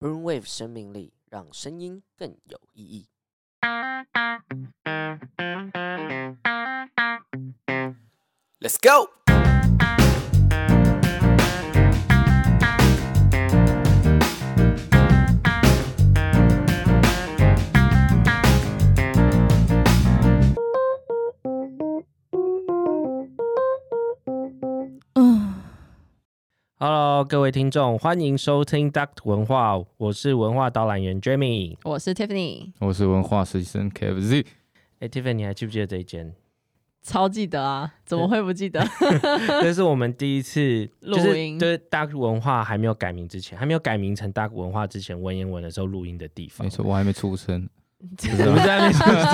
Brainwave 生命力，让声音更有意义。Let's go。Hello，各位听众，欢迎收听 Duck 文化，我是文化导览员 Jamie，我是 Tiffany，我是文化实习生 KFZ。哎，Tiffany，你还记不记得这一间？超记得啊，怎么会不记得？这是我们第一次 录音，就是 Duck 文化还没有改名之前，还没有改名成 Duck 文化之前，文言文的时候录音的地方。没错，我还没出生。我们在那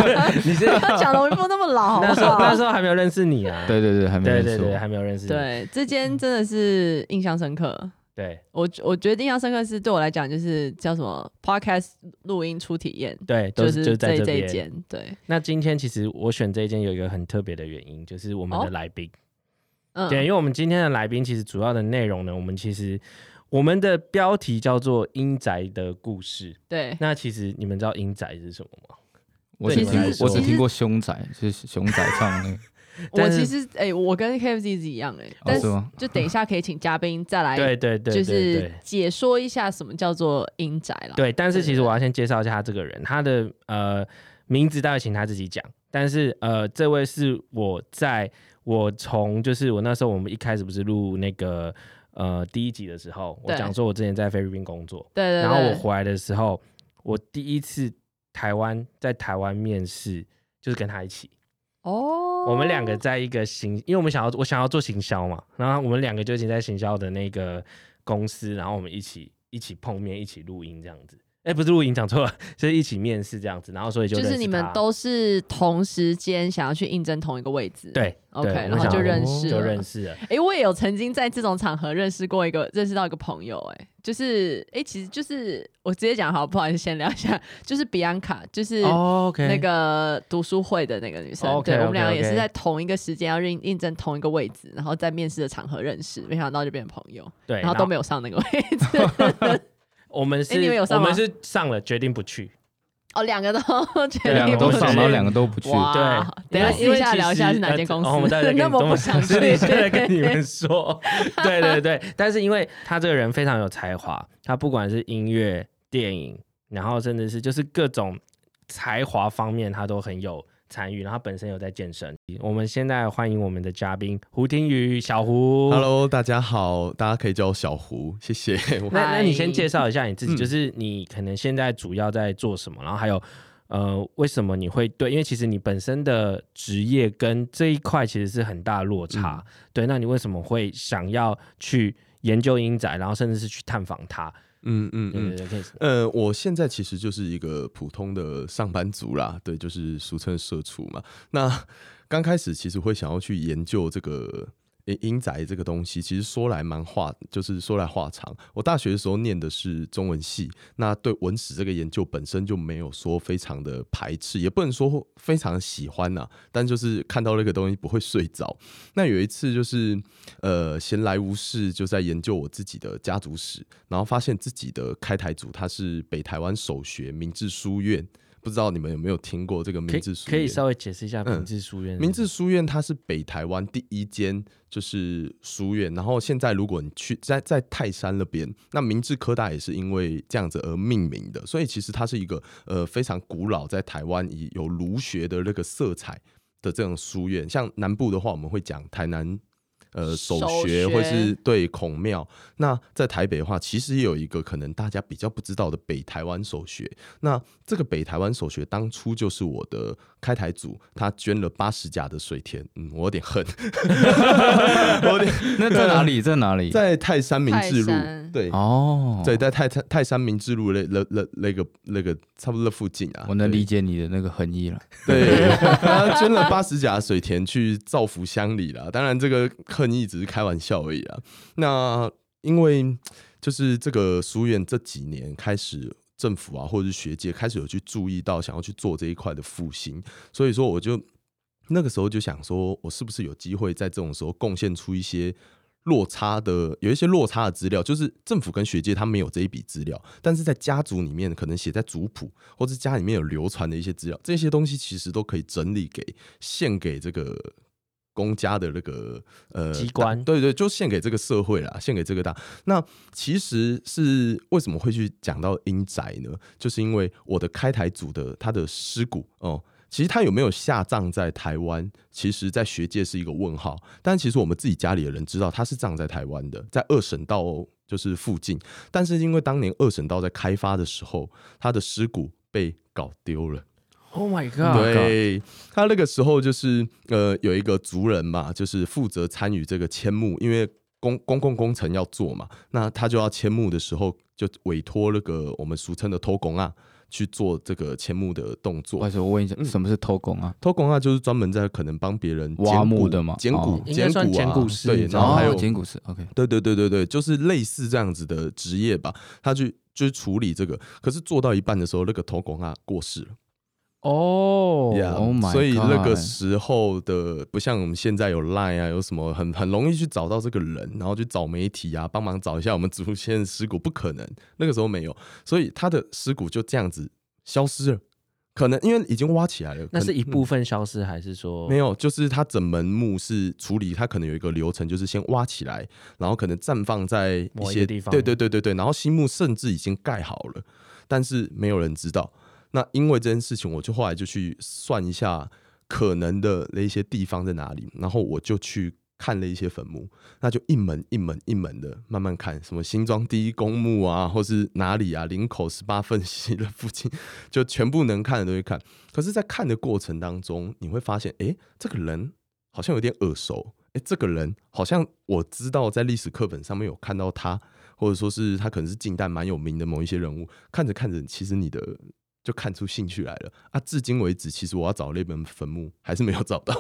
边，你是讲的我不那么老，那时候那时候还没有认识你啊。对对对，还没有认识。对对对，还没有认识。对，这间真的是印象深刻。对我，我觉得印象深刻是对我来讲，就是叫什么 Podcast 录音初体验。对，就是就在这一间。对。那今天其实我选这一间有一个很特别的原因，就是我们的来宾。嗯。对，因为我们今天的来宾其实主要的内容呢，我们其实。我们的标题叫做《阴宅的故事》。对，那其实你们知道阴宅是什么吗？我只我只听过凶宅，就 是熊仔唱那个。我其实哎、欸，我跟 KFZ 是一样哎、欸，但是就等一下可以请嘉宾再来，对对对，就是解说一下什么叫做阴宅了。对，但是其实我要先介绍一下他这个人，他的呃名字待会请他自己讲。但是呃，这位是我在我从就是我那时候我们一开始不是录那个。呃，第一集的时候，我讲说我之前在菲律宾工作，对对，对，然后我回来的时候，我第一次台湾在台湾面试，就是跟他一起。哦，我们两个在一个行，因为我们想要我想要做行销嘛，然后我们两个就已经在行销的那个公司，然后我们一起一起碰面，一起录音这样子。哎，不是录影讲错了，就是一起面试这样子，然后所以就就是你们都是同时间想要去应征同一个位置，对，OK，然后就认识了，就认识了。哎，我也有曾经在这种场合认识过一个，认识到一个朋友，哎，就是哎，其实就是我直接讲好，不好意思，先聊一下，就是比安卡，就是那个读书会的那个女生，对，我们两个也是在同一个时间要应应征同一个位置，然后在面试的场合认识，没想到就变成朋友，对，然后都没有上那个位置。我们是，我们是上了，决定不去。哦，两个都 决定两个都上，然后两个都不去。对，等下私下聊一下是哪间公司。我们再 那么不想去，现在跟你们说。对对对，但是因为他这个人非常有才华，他不管是音乐、电影，然后甚至是就是各种才华方面，他都很有。参与，然后本身有在健身。我们现在欢迎我们的嘉宾胡廷宇，小胡。Hello，大家好，大家可以叫我小胡，谢谢。那那你先介绍一下你自己，就是你可能现在主要在做什么，嗯、然后还有呃，为什么你会对？因为其实你本身的职业跟这一块其实是很大落差。嗯、对，那你为什么会想要去研究英仔，然后甚至是去探访它？嗯嗯嗯，呃，我现在其实就是一个普通的上班族啦，对，就是俗称社畜嘛。那刚开始其实会想要去研究这个。阴宅这个东西，其实说来蛮话，就是说来话长。我大学的时候念的是中文系，那对文史这个研究本身就没有说非常的排斥，也不能说非常喜欢呐、但就是看到那个东西不会睡着。那有一次就是呃闲来无事，就在研究我自己的家族史，然后发现自己的开台祖他是北台湾首学明治书院。不知道你们有没有听过这个明治书院？可以稍微解释一下明治书院。明治书院它是北台湾第一间就是书院，然后现在如果你去在在泰山那边，那明治科大也是因为这样子而命名的，所以其实它是一个呃非常古老，在台湾以有儒学的那个色彩的这种书院。像南部的话，我们会讲台南。呃，首学会是对孔庙。那在台北的话，其实也有一个可能大家比较不知道的北台湾首学。那这个北台湾首学当初就是我的开台组，他捐了八十甲的水田。嗯，我有点恨。我有点那在哪里？在哪里？在泰山明治路。对哦，对，在泰泰泰山明治路那那那那个那个差不多那附近啊。我能理解你的那个恨意了。对，他捐了八十甲水田去造福乡里了。当然这个。恨意只是开玩笑而已啊。那因为就是这个书院这几年开始，政府啊或者是学界开始有去注意到，想要去做这一块的复兴，所以说我就那个时候就想说，我是不是有机会在这种时候贡献出一些落差的，有一些落差的资料，就是政府跟学界他没有这一笔资料，但是在家族里面可能写在族谱，或者家里面有流传的一些资料，这些东西其实都可以整理给献给这个公家的那个呃机关，对，对对，就献给这个社会啦，献给这个大。那其实是为什么会去讲到阴宅呢？就是因为我的开台组的他的尸骨哦。其实他有没有下葬在台湾？其实，在学界是一个问号。但其实我们自己家里的人知道他是葬在台湾的，在二省道就是附近。但是因为当年二省道在开发的时候，他的尸骨被搞丢了。Oh my god！对，他那个时候就是呃有一个族人嘛，就是负责参与这个迁墓，因为公公共工程要做嘛，那他就要迁墓的时候，就委托那个我们俗称的偷工啊。去做这个迁墓的动作。或者我问一下，什么是偷工啊？偷工啊，就是专门在可能帮别人挖墓的嘛，捡骨、捡骨啊，对，然后还有捡骨师。OK，对对对对对，就是类似这样子的职业吧。他去就是处理这个，可是做到一半的时候，那个偷工啊过世了。哦、所以那个时候的不像我们现在有 Line 啊，有什么很很容易去找到这个人，然后去找媒体啊，帮忙找一下我们祖先的尸骨，不可能，那个时候没有，所以他的尸骨就这样子消失了。可能因为已经挖起来了，那是一部分消失，还是说、嗯、没有？就是他整门墓是处理，他可能有一个流程，就是先挖起来，然后可能绽放在一些一地方，对对对对对，然后新墓甚至已经盖好了，但是没有人知道。那因为这件事情，我就后来就去算一下可能的那一些地方在哪里，然后我就去看了一些坟墓，那就一门一门一门的慢慢看，什么新庄第一公墓啊，或是哪里啊，林口十八分系的附近，就全部能看的都会看。可是，在看的过程当中，你会发现，哎、这个人好像有点耳熟，哎、这个人好像我知道在历史课本上面有看到他，或者说是他可能是近代蛮有名的某一些人物。看着看着，其实你的。就看出兴趣来了啊！至今为止，其实我要找那本坟墓还是没有找到，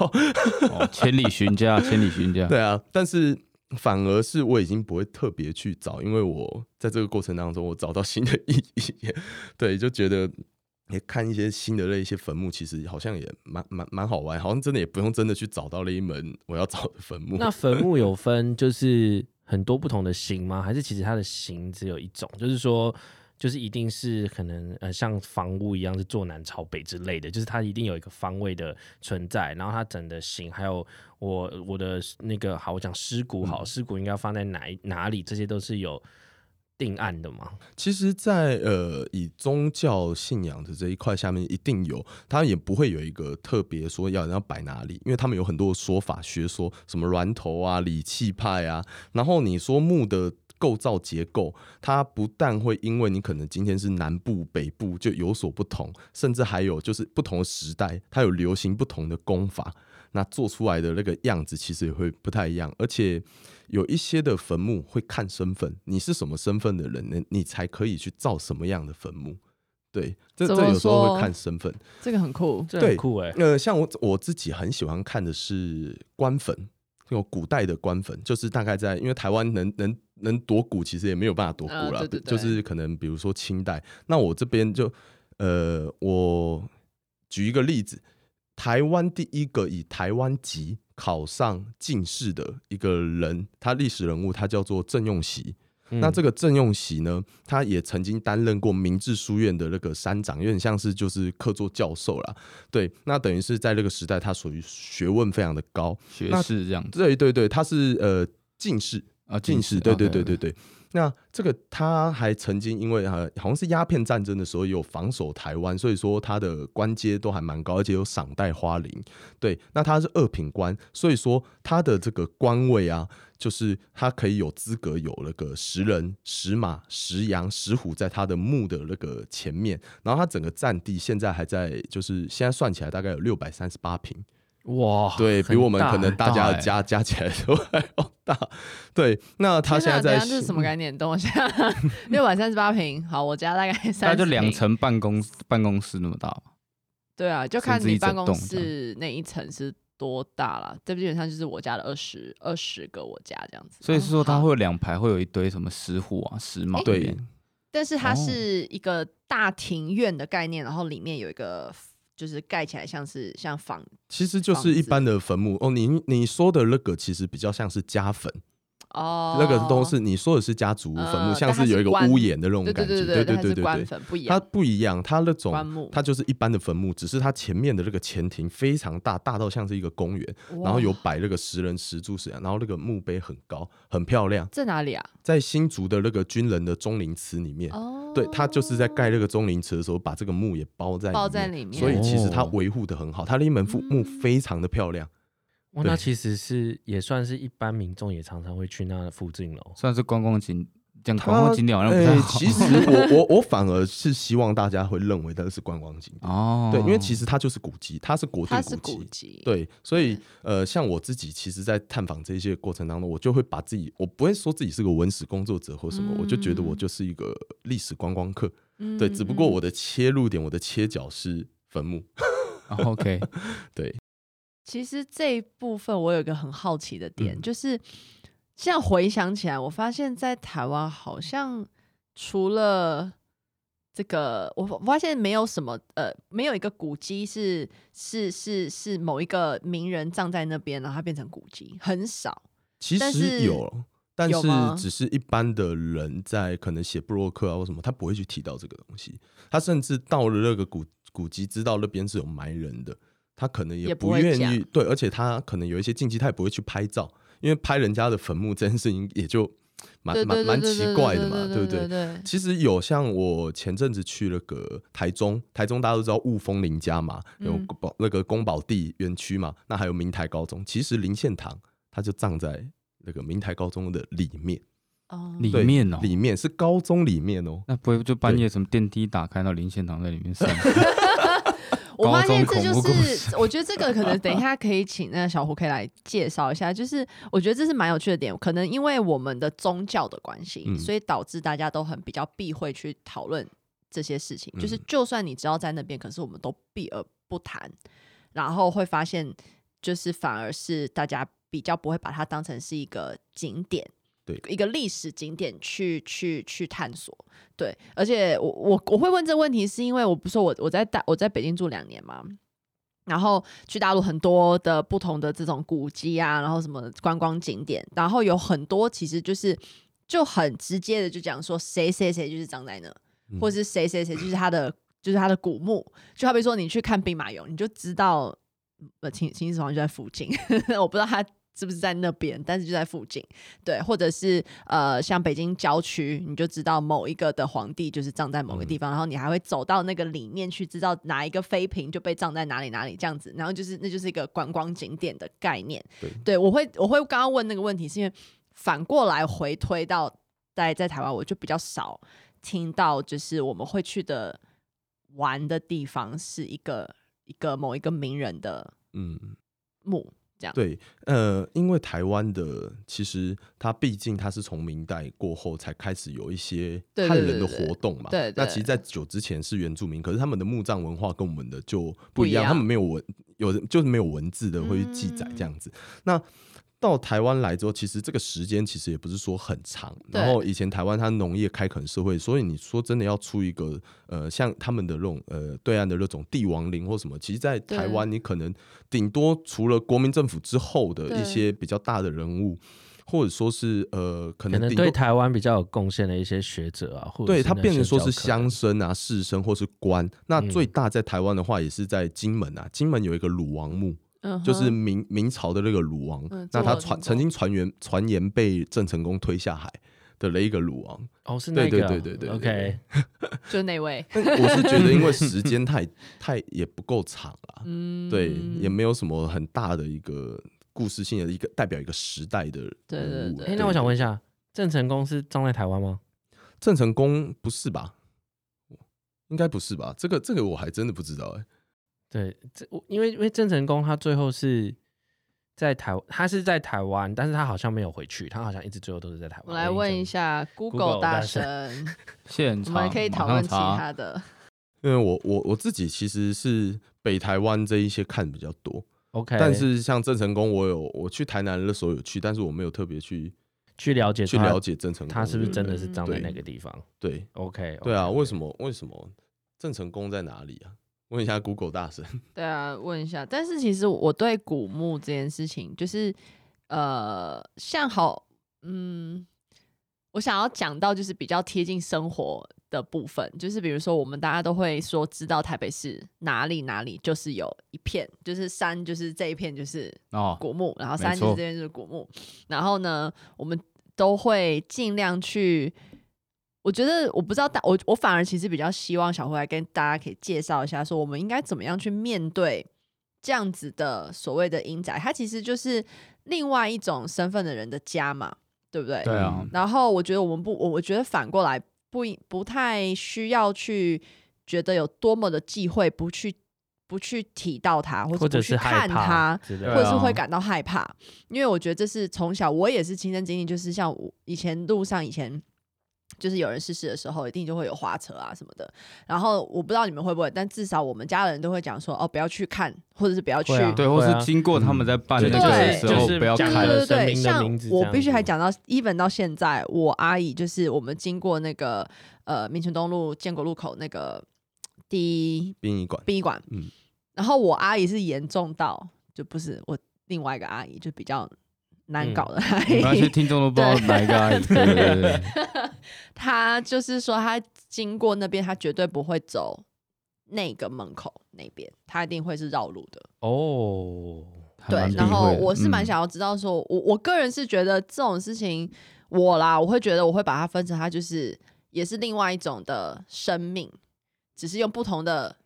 哦，千里寻家，千里寻家。对啊，但是反而是我已经不会特别去找，因为我在这个过程当中，我找到新的意义。对，就觉得也看一些新的那一些坟墓，其实好像也蛮蛮蛮好玩，好像真的也不用真的去找到那一门我要找的坟墓。那坟墓有分就是很多不同的型吗？还是其实它的型只有一种？就是说。就是一定是可能呃像房屋一样是坐南朝北之类的，就是它一定有一个方位的存在，然后它整的形，还有我我的那个好，我讲尸骨好，尸骨应该放在哪哪里，这些都是有定案的吗？其实在，在呃以宗教信仰的这一块下面，一定有，它也不会有一个特别说要人要摆哪里，因为他们有很多说法学说，什么峦头啊、理气派啊，然后你说木的。构造结构，它不但会因为你可能今天是南部、北部就有所不同，甚至还有就是不同的时代，它有流行不同的功法，那做出来的那个样子其实也会不太一样。而且有一些的坟墓会看身份，你是什么身份的人呢？你才可以去造什么样的坟墓。对，这这有时候会看身份，这个很酷，这很酷哎。呃，像我我自己很喜欢看的是官坟。有古代的官坟，就是大概在，因为台湾能能能夺古，其实也没有办法夺古了，就是可能比如说清代。那我这边就，呃，我举一个例子，台湾第一个以台湾籍考上进士的一个人，他历史人物，他叫做郑用锡。那这个郑用锡呢，他也曾经担任过明治书院的那个山长，有点像是就是客座教授啦。对，那等于是在那个时代，他属于学问非常的高，学士这样子。对对对，他是呃进士啊，进士。对对对对对。那这个他还曾经因为好像是鸦片战争的时候有防守台湾，所以说他的官阶都还蛮高，而且有赏戴花翎。对，那他是二品官，所以说他的这个官位啊，就是他可以有资格有那个十人、十马、十羊、十虎在他的墓的那个前面，然后他整个占地现在还在，就是现在算起来大概有六百三十八坪。哇，对，比我们可能大家加加起来都还要大。对，那他现在在这是什么概念？等我一下，六百三十八平。好，我家大概三，那就两层办公办公室那么大。对啊，就看你办公室那一层是多大了。这基本上就是我家的二十二十个我家这样子。所以是说，它会有两排，会有一堆什么石虎啊、石马。对，但是它是一个大庭院的概念，然后里面有一个。就是盖起来像是像房，其实就是一般的坟墓哦。你你说的那个其实比较像是家坟哦，那个都是你说的是家族坟墓，像是有一个屋檐的那种感觉，对对对对对对，它不一样，它那种它就是一般的坟墓，只是它前面的那个前庭非常大，大到像是一个公园，然后有摆那个石人石柱石，然后那个墓碑很高，很漂亮。在哪里啊？在新竹的那个军人的钟灵祠里面。哦，对，他就是在盖那个钟灵祠的时候，把这个墓也包在包在里面，所以其实他维护的很好，他的一门墓非常的漂亮。哇，那其实是也算是一般民众也常常会去那附近喽，算是观光景，讲观光景点好像不太好。其实我我我反而是希望大家会认为它是观光景点哦，对，因为其实它就是古迹，它是国定古迹，对，所以呃，像我自己其实，在探访这些过程当中，我就会把自己，我不会说自己是个文史工作者或什么，我就觉得我就是一个历史观光客，对，只不过我的切入点，我的切角是坟墓。OK，对。其实这一部分我有一个很好奇的点，嗯、就是现在回想起来，我发现，在台湾好像除了这个，我发现没有什么呃，没有一个古迹是是是是某一个名人葬在那边，然后它变成古迹，很少。其实有，但是只是一般的人在可能写布洛克啊或什么，他不会去提到这个东西。他甚至到了那个古古迹，知道那边是有埋人的。他可能也不愿意，对，而且他可能有一些禁忌，他也不会去拍照，因为拍人家的坟墓这件事情也就蛮蛮蛮奇怪的嘛，对不对？其实有像我前阵子去了个台中，台中大家都知道雾峰林家嘛，有宝那个宫保地园区嘛，那还有明台高中，其实林献堂他就葬在那个明台高中的里面哦，里面哦，里面是高中里面哦，那不会就半夜什么电梯打开到林献堂在里面上？我发现这就是，我觉得这个可能等一下可以请那个小胡可以来介绍一下。就是我觉得这是蛮有趣的点，可能因为我们的宗教的关系，嗯、所以导致大家都很比较避讳去讨论这些事情。就是就算你知道在那边，可是我们都避而不谈，然后会发现，就是反而是大家比较不会把它当成是一个景点。一个历史景点去去去探索，对，而且我我我会问这个问题，是因为我不是说我我在大我在北京住两年嘛，然后去大陆很多的不同的这种古迹啊，然后什么观光景点，然后有很多其实就是就很直接的就讲说谁谁谁就是葬在那，嗯、或者是谁谁谁就是他的就是他的古墓，就好比说你去看兵马俑，你就知道呃秦秦始皇就在附近，我不知道他。是不是在那边？但是就在附近，对，或者是呃，像北京郊区，你就知道某一个的皇帝就是葬在某个地方，嗯、然后你还会走到那个里面去，知道哪一个妃嫔就被葬在哪里哪里这样子，然后就是那就是一个观光景点的概念。对，对我会我会刚刚问那个问题，是因为反过来回推到在在台湾，我就比较少听到，就是我们会去的玩的地方是一个一个某一个名人的嗯墓。对，呃，因为台湾的其实它毕竟它是从明代过后才开始有一些汉人的活动嘛。那其实，在久之前是原住民，可是他们的墓葬文化跟我们的就不一样，他们没有文，有就是没有文字的会去记载这样子。嗯、那到台湾来之后，其实这个时间其实也不是说很长。然后以前台湾它农业开垦社会，所以你说真的要出一个呃像他们的那种呃对岸的那种帝王陵或什么，其实，在台湾你可能顶多除了国民政府之后的一些比较大的人物，或者说是呃可能，可能对台湾比较有贡献的一些学者啊，或者对他变成说是乡绅啊、士绅或是官。那最大在台湾的话，也是在金门啊，金门有一个鲁王墓。就是明明朝的那个鲁王，嗯、那他传曾经传言传言被郑成功推下海的那一个鲁王，哦，是那个，对对对对对，OK，就那位。我是觉得，因为时间太 太也不够长了，嗯，对，也没有什么很大的一个故事性的一个代表一个时代的人物。对对对。哎，那我想问一下，郑成功是葬在台湾吗？郑成功不是吧？应该不是吧？这个这个我还真的不知道哎。对，这我因为因为郑成功他最后是在台，他是在台湾，但是他好像没有回去，他好像一直最后都是在台湾。我来问一下 Google 大神，现场我们可以讨论其他的。因为我我我自己其实是北台湾这一些看比较多，OK。但是像郑成功，我有我去台南的时候有去，但是我没有特别去去了解去了解郑成功，他是不是真的是葬在那个地方？对，对，OK，对啊，为什么为什么郑成功在哪里啊？问一下 Google 大神。对啊，问一下。但是其实我对古墓这件事情，就是呃，像好嗯，我想要讲到就是比较贴近生活的部分，就是比如说我们大家都会说知道台北市哪里哪里就是有一片，就是山，就是这一片就是古墓，哦、然后山就是这边就是古墓，然后呢，我们都会尽量去。我觉得我不知道大我我反而其实比较希望小胡来跟大家可以介绍一下，说我们应该怎么样去面对这样子的所谓的阴宅，它其实就是另外一种身份的人的家嘛，对不对？对啊。然后我觉得我们不，我我觉得反过来不不太需要去觉得有多么的忌讳，不去不去提到他，或者不去看他，或者，或者是会感到害怕，因为我觉得这是从小我也是亲身经历，就是像我以前路上以前。就是有人逝世的时候，一定就会有花车啊什么的。然后我不知道你们会不会，但至少我们家的人都会讲说，哦，不要去看，或者是不要去，对，或是经过他们在办那个的时候，不要看。对对对对，像我必须还讲到，even 到现在，我阿姨就是我们经过那个呃民权东路建国路口那个第一殡仪馆，殡仪馆，嗯，然后我阿姨是严重到，就不是我另外一个阿姨，就比较。难搞的阿姨，那些听众都不知道哪一个阿姨。对对对，他就是说，他经过那边，他绝对不会走那个门口那边，他一定会是绕路的。哦，对。然后我是蛮想要知道说，说、嗯、我我个人是觉得这种事情，我啦，我会觉得我会把它分成，它就是也是另外一种的生命，只是用不同的。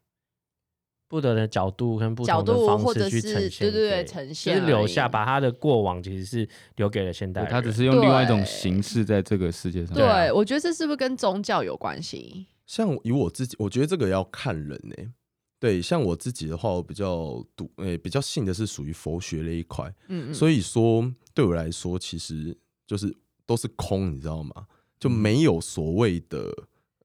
不同的角度跟不同的方式去呈现，对对对，呈现，就是留下把他的过往其实是留给了现代人，他只是用另外一种形式在这个世界上。对，对我觉得这是不是跟宗教有关系？像以我自己，我觉得这个要看人呢、欸。对，像我自己的话，我比较读诶、欸，比较信的是属于佛学那一块。嗯嗯。所以说，对我来说，其实就是都是空，你知道吗？就没有所谓的。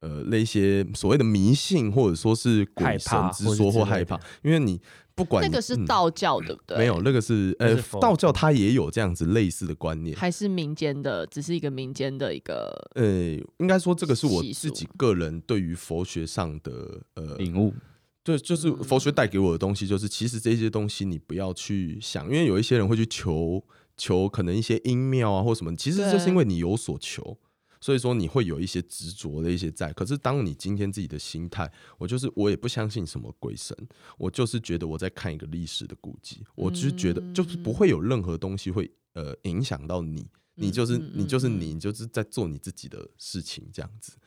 呃，那些所谓的迷信，或者说是鬼神之说或害怕，因为你不管那个是道教，对不对？没有，那个是呃，道教它也有这样子类似的观念，还是民间的，只是一个民间的一个。呃，应该说这个是我自己个人对于佛学上的呃领悟，对就是佛学带给我的东西，就是其实这些东西你不要去想，因为有一些人会去求求可能一些阴庙啊或什么，其实就是因为你有所求。所以说你会有一些执着的一些在，可是当你今天自己的心态，我就是我也不相信什么鬼神，我就是觉得我在看一个历史的古迹，我只是觉得就是不会有任何东西会呃影响到你，你就是你就是你，你就是在做你自己的事情这样子。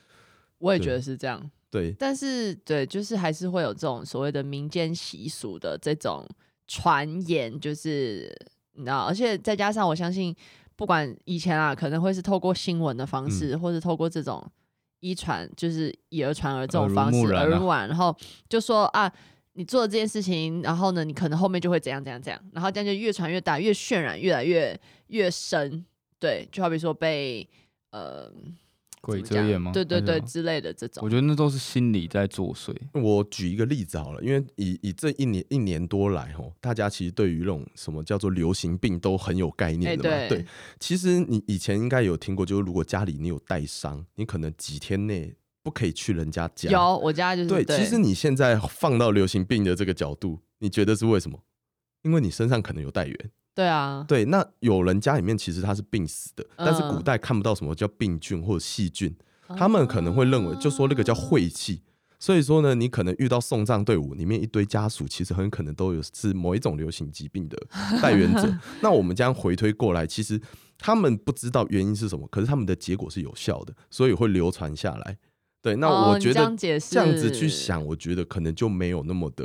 我也觉得是这样，对，但是对，就是还是会有这种所谓的民间习俗的这种传言，就是你知道，而且再加上我相信。不管以前啊，可能会是透过新闻的方式，嗯、或是透过这种一传就是以讹传讹这种方式，耳濡目染，然后就说啊，你做了这件事情，然后呢，你可能后面就会怎样怎样怎样，然后这样就越传越大，越渲染越来越越深，对，就好比说被呃。鬼遮眼吗？对对对，之类的这种，我觉得那都是心理在作祟。我举一个例子好了，因为以以这一年一年多来哦，大家其实对于那种什么叫做流行病都很有概念的嘛。欸、对，对，其实你以前应该有听过，就是如果家里你有带伤，你可能几天内不可以去人家家。有，我家就是对。对，其实你现在放到流行病的这个角度，你觉得是为什么？因为你身上可能有带源。对啊，对，那有人家里面其实他是病死的，嗯、但是古代看不到什么叫病菌或者细菌，嗯、他们可能会认为就说那个叫晦气，所以说呢，你可能遇到送葬队伍里面一堆家属，其实很可能都有是某一种流行疾病的带源者。那我们将回推过来，其实他们不知道原因是什么，可是他们的结果是有效的，所以会流传下来。对，那我觉得这样子去想，我觉得可能就没有那么的，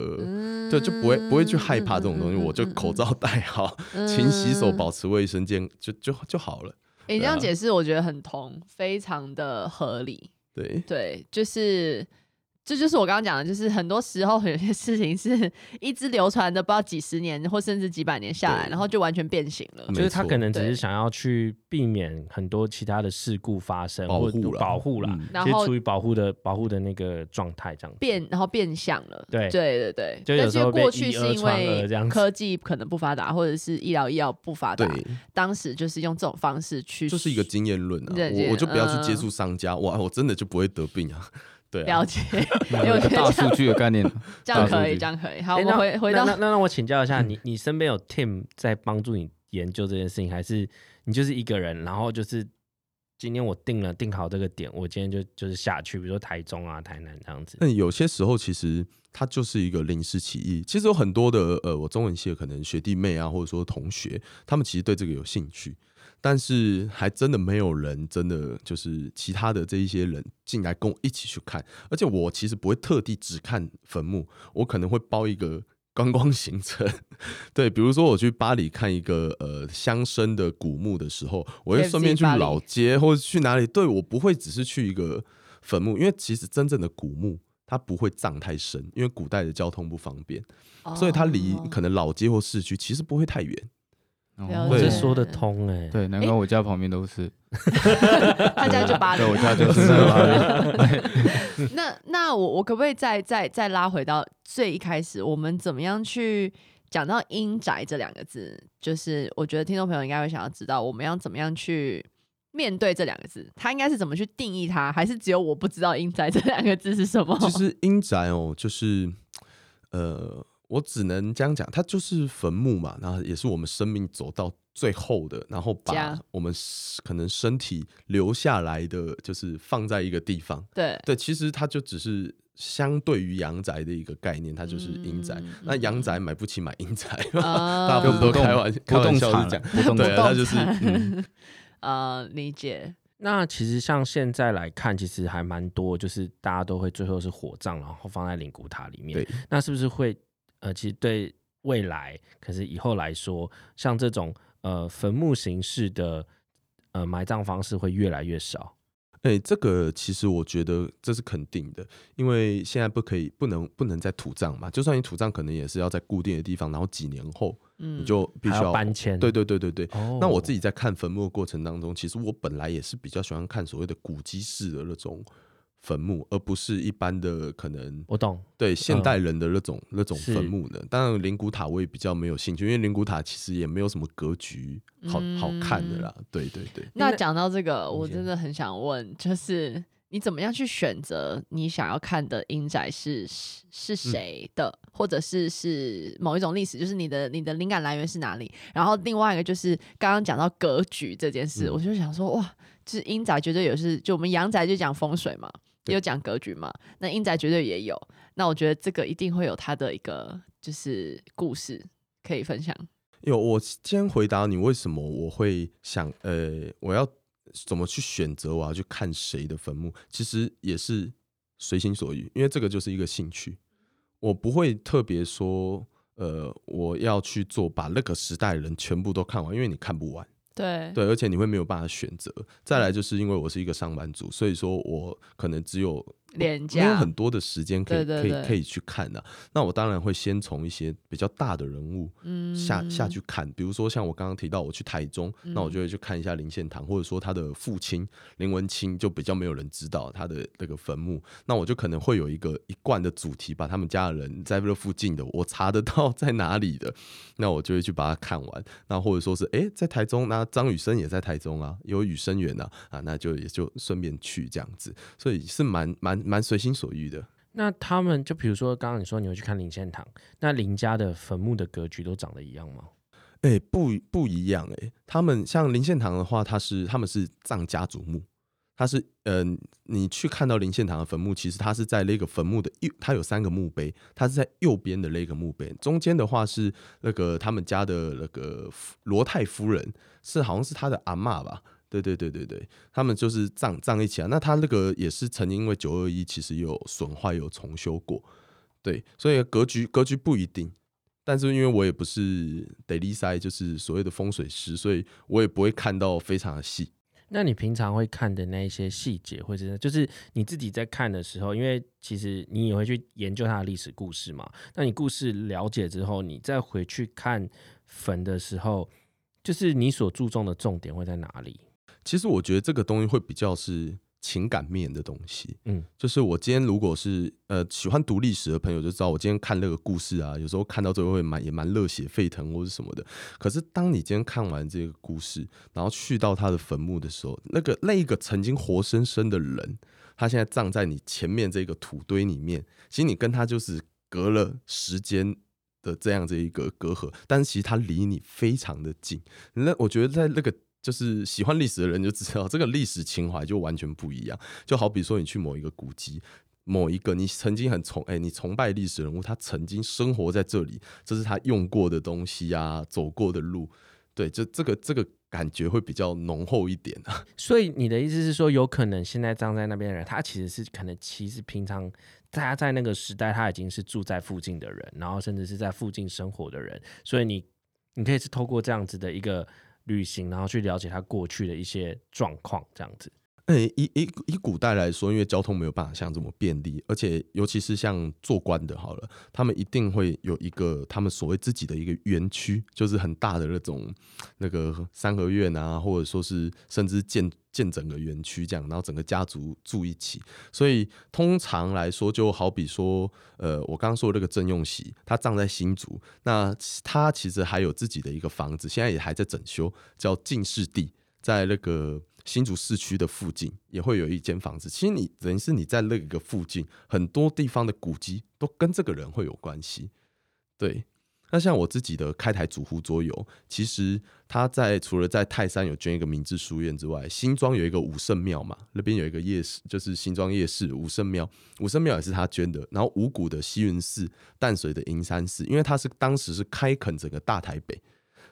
对、就就不会不会去害怕这种东西。嗯、我就口罩戴好，勤、嗯、洗手，保持卫生间，就就就好了。你、欸、这样解释，我觉得很通，非常的合理。对对，就是。这就是我刚刚讲的，就是很多时候有些事情是 一直流传的，不知道几十年或甚至几百年下来，然后就完全变形了。就是他可能只是想要去避免很多其他的事故发生，保护了保护了，然后处于保护的保护的那个状态，这样变，然后变相了。对对对对，但是过去是因为科技可能不发达，或者是医疗医药不发达，当时就是用这种方式去，就是一个经验论啊。我我就不要去接触商家，哇，我真的就不会得病啊。对啊，了解，有大数据的概念，这样可以，这样可以。好，我回回到那那让我请教一下，你你身边有 team 在帮助你研究这件事情，还是你就是一个人，然后就是今天我定了定好这个点，我今天就就是下去，比如说台中啊、台南这样子。那有些时候其实它就是一个临时起意。其实有很多的呃，我中文系的可能学弟妹啊，或者说同学，他们其实对这个有兴趣，但是还真的没有人真的就是其他的这一些人进来跟我一起去看。而且我其实不会特地只看坟墓，我可能会包一个。观光行程，对，比如说我去巴黎看一个呃乡绅的古墓的时候，我会顺便去老街或者去哪里。对，我不会只是去一个坟墓，因为其实真正的古墓它不会葬太深，因为古代的交通不方便，哦、所以它离可能老街或市区其实不会太远。我这说得通哎，对，难怪我家旁边都是，他家就巴黎，对，我家就是在巴黎。那那我我可不可以再再再拉回到最一开始，我们怎么样去讲到阴宅这两个字？就是我觉得听众朋友应该会想要知道，我们要怎么样去面对这两个字？他应该是怎么去定义它？还是只有我不知道阴宅这两个字是什么？其实阴宅哦，就是呃。我只能这样讲，它就是坟墓嘛，然后也是我们生命走到最后的，然后把我们可能身体留下来的，就是放在一个地方。对对，其实它就只是相对于阳宅的一个概念，它就是阴宅。嗯、那阳宅买不起买阴宅，嗯、大部分都开玩笑，开玩笑是讲，对啊，它就是嗯，呃，理解。那其实像现在来看，其实还蛮多，就是大家都会最后是火葬，然后放在灵骨塔里面。对，那是不是会？呃，其实对未来，可是以后来说，像这种呃坟墓形式的呃埋葬方式会越来越少。哎、欸，这个其实我觉得这是肯定的，因为现在不可以、不能、不能再土葬嘛。就算你土葬，可能也是要在固定的地方，然后几年后，嗯，你就必须要，要搬迁。对对对对对。哦、那我自己在看坟墓的过程当中，其实我本来也是比较喜欢看所谓的古迹式的那种。坟墓，而不是一般的可能。我懂。对现代人的那种、嗯、那种坟墓呢，当然灵骨塔我也比较没有兴趣，因为灵骨塔其实也没有什么格局好、嗯、好看的啦。对对对。那讲到这个，我真的很想问，就是你怎么样去选择你想要看的阴宅是是谁的，嗯、或者是是某一种历史，就是你的你的灵感来源是哪里？然后另外一个就是刚刚讲到格局这件事，嗯、我就想说哇，就是阴宅绝对也是，就我们阳宅就讲风水嘛。有讲格局嘛？那英仔绝对也有。那我觉得这个一定会有他的一个就是故事可以分享。有，我先回答你为什么我会想，呃，我要怎么去选择我要去看谁的坟墓？其实也是随心所欲，因为这个就是一个兴趣。我不会特别说，呃，我要去做把那个时代的人全部都看完，因为你看不完。对对，而且你会没有办法选择。再来就是因为我是一个上班族，所以说我可能只有。廉价没有很多的时间可以可以可以去看的、啊，那我当然会先从一些比较大的人物下、嗯、下去看，比如说像我刚刚提到我去台中，嗯、那我就会去看一下林献堂，或者说他的父亲林文清，就比较没有人知道他的那个坟墓，那我就可能会有一个一贯的主题，把他们家的人在这附近的我查得到在哪里的，那我就会去把它看完，那或者说是哎、欸、在台中，那张雨生也在台中啊，有雨生园啊，啊那就也就顺便去这样子，所以是蛮蛮。蛮随心所欲的。那他们就比如说，刚刚你说你会去看林献堂，那林家的坟墓的格局都长得一样吗？哎、欸，不不一样哎、欸。他们像林献堂的话，他是他们是藏家族墓，他是嗯、呃，你去看到林献堂的坟墓，其实他是在那个坟墓的右，他有三个墓碑，他是在右边的那个墓碑，中间的话是那个他们家的那个罗太夫人，是好像是他的阿嬷吧。对对对对对，他们就是葬葬一起啊。那他那个也是曾经因为九二一其实有损坏有重修过，对，所以格局格局不一定。但是因为我也不是地理师，就是所谓的风水师，所以我也不会看到非常的细。那你平常会看的那一些细节，或者就是你自己在看的时候，因为其实你也会去研究它的历史故事嘛。那你故事了解之后，你再回去看坟的时候，就是你所注重的重点会在哪里？其实我觉得这个东西会比较是情感面的东西，嗯，就是我今天如果是呃喜欢读历史的朋友就知道，我今天看那个故事啊，有时候看到最后会蛮也蛮热血沸腾或者什么的。可是当你今天看完这个故事，然后去到他的坟墓的时候，那个那一个曾经活生生的人，他现在葬在你前面这个土堆里面，其实你跟他就是隔了时间的这样子一个隔阂，但是其实他离你非常的近。那我觉得在那个。就是喜欢历史的人就知道，这个历史情怀就完全不一样。就好比说，你去某一个古迹，某一个你曾经很崇哎、你崇拜历史人物，他曾经生活在这里，这是他用过的东西啊，走过的路，对，就这个这个感觉会比较浓厚一点啊。所以你的意思是说，有可能现在葬在那边的人，他其实是可能其实平常他在那个时代，他已经是住在附近的人，然后甚至是在附近生活的人，所以你你可以是透过这样子的一个。旅行，然后去了解他过去的一些状况，这样子。诶、以以以古代来说，因为交通没有办法像这么便利，而且尤其是像做官的，好了，他们一定会有一个他们所谓自己的一个园区，就是很大的那种那个三合院啊，或者说是甚至建建整个园区这样，然后整个家族住一起。所以通常来说，就好比说，呃，我刚刚说的那个郑用喜，他葬在新竹，那他其实还有自己的一个房子，现在也还在整修，叫进士地，在那个。新竹市区的附近也会有一间房子。其实你等于是你在那个附近，很多地方的古迹都跟这个人会有关系。对，那像我自己的开台祖父桌游，其实他在除了在泰山有捐一个明治书院之外，新庄有一个武圣庙嘛，那边有一个夜市，就是新庄夜市武圣庙，武圣庙也是他捐的。然后五股的西云寺、淡水的银山寺，因为他是当时是开垦整个大台北，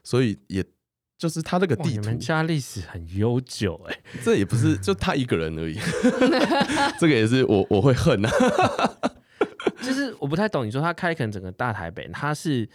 所以也。就是他那个地图，你们家历史很悠久哎、欸，这也不是就他一个人而已 这个也是我我会恨啊。就是我不太懂，你说他开垦整个大台北，他是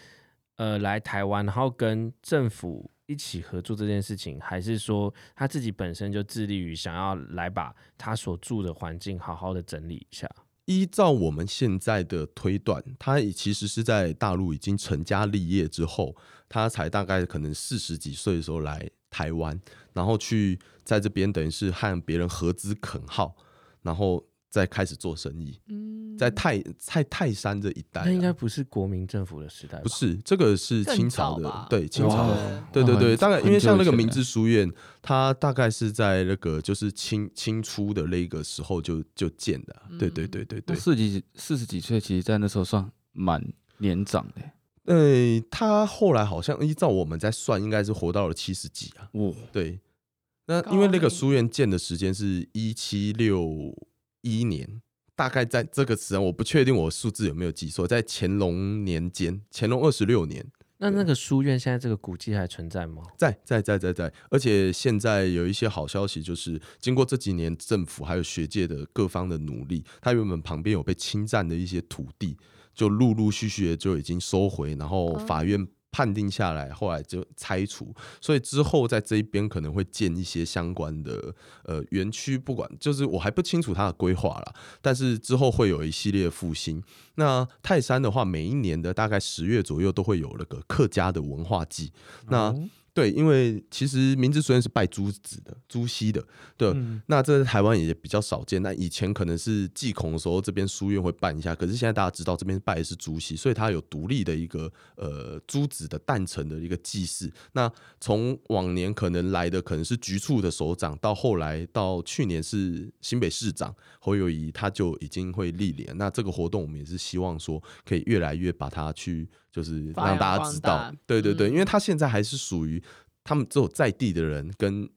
呃来台湾，然后跟政府一起合作这件事情，还是说他自己本身就致力于想要来把他所住的环境好好的整理一下？依照我们现在的推断，他也其实是在大陆已经成家立业之后，他才大概可能四十几岁的时候来台湾，然后去在这边等于是和别人合资垦号，然后。再开始做生意，嗯、在泰在泰山这一带、啊，那应该不是国民政府的时代，不是这个是清朝的，对清朝的，对对对，大概因为像那个明治书院，它大概是在那个就是清清初的那个时候就就建的，嗯、对对对对对，四几四十几岁，其实在那时候算蛮年长的。呃，他后来好像依照我们在算，应该是活到了七十几啊。哦，对，那因为那个书院建的时间是一七六。一年，大概在这个时间，我不确定我数字有没有记错，在乾隆年间，乾隆二十六年。那那个书院现在这个古迹还存在吗？在在在在在，而且现在有一些好消息，就是经过这几年政府还有学界的各方的努力，它原本旁边有被侵占的一些土地，就陆陆续续的就已经收回，然后法院。判定下来，后来就拆除，所以之后在这一边可能会建一些相关的呃园区，不管就是我还不清楚它的规划啦，但是之后会有一系列复兴。那泰山的话，每一年的大概十月左右都会有那个客家的文化季，那。对，因为其实明治书院是拜朱子的，朱熹的，对，嗯、那这在台湾也比较少见。那以前可能是祭孔的时候，这边书院会办一下，可是现在大家知道这边拜的是朱熹，所以他有独立的一个呃朱子的诞辰的一个祭祀。那从往年可能来的可能是局处的首长，到后来到去年是新北市长侯友谊，他就已经会历年。那这个活动我们也是希望说可以越来越把它去。就是让大家知道，对对对，因为他现在还是属于他们只有在地的人跟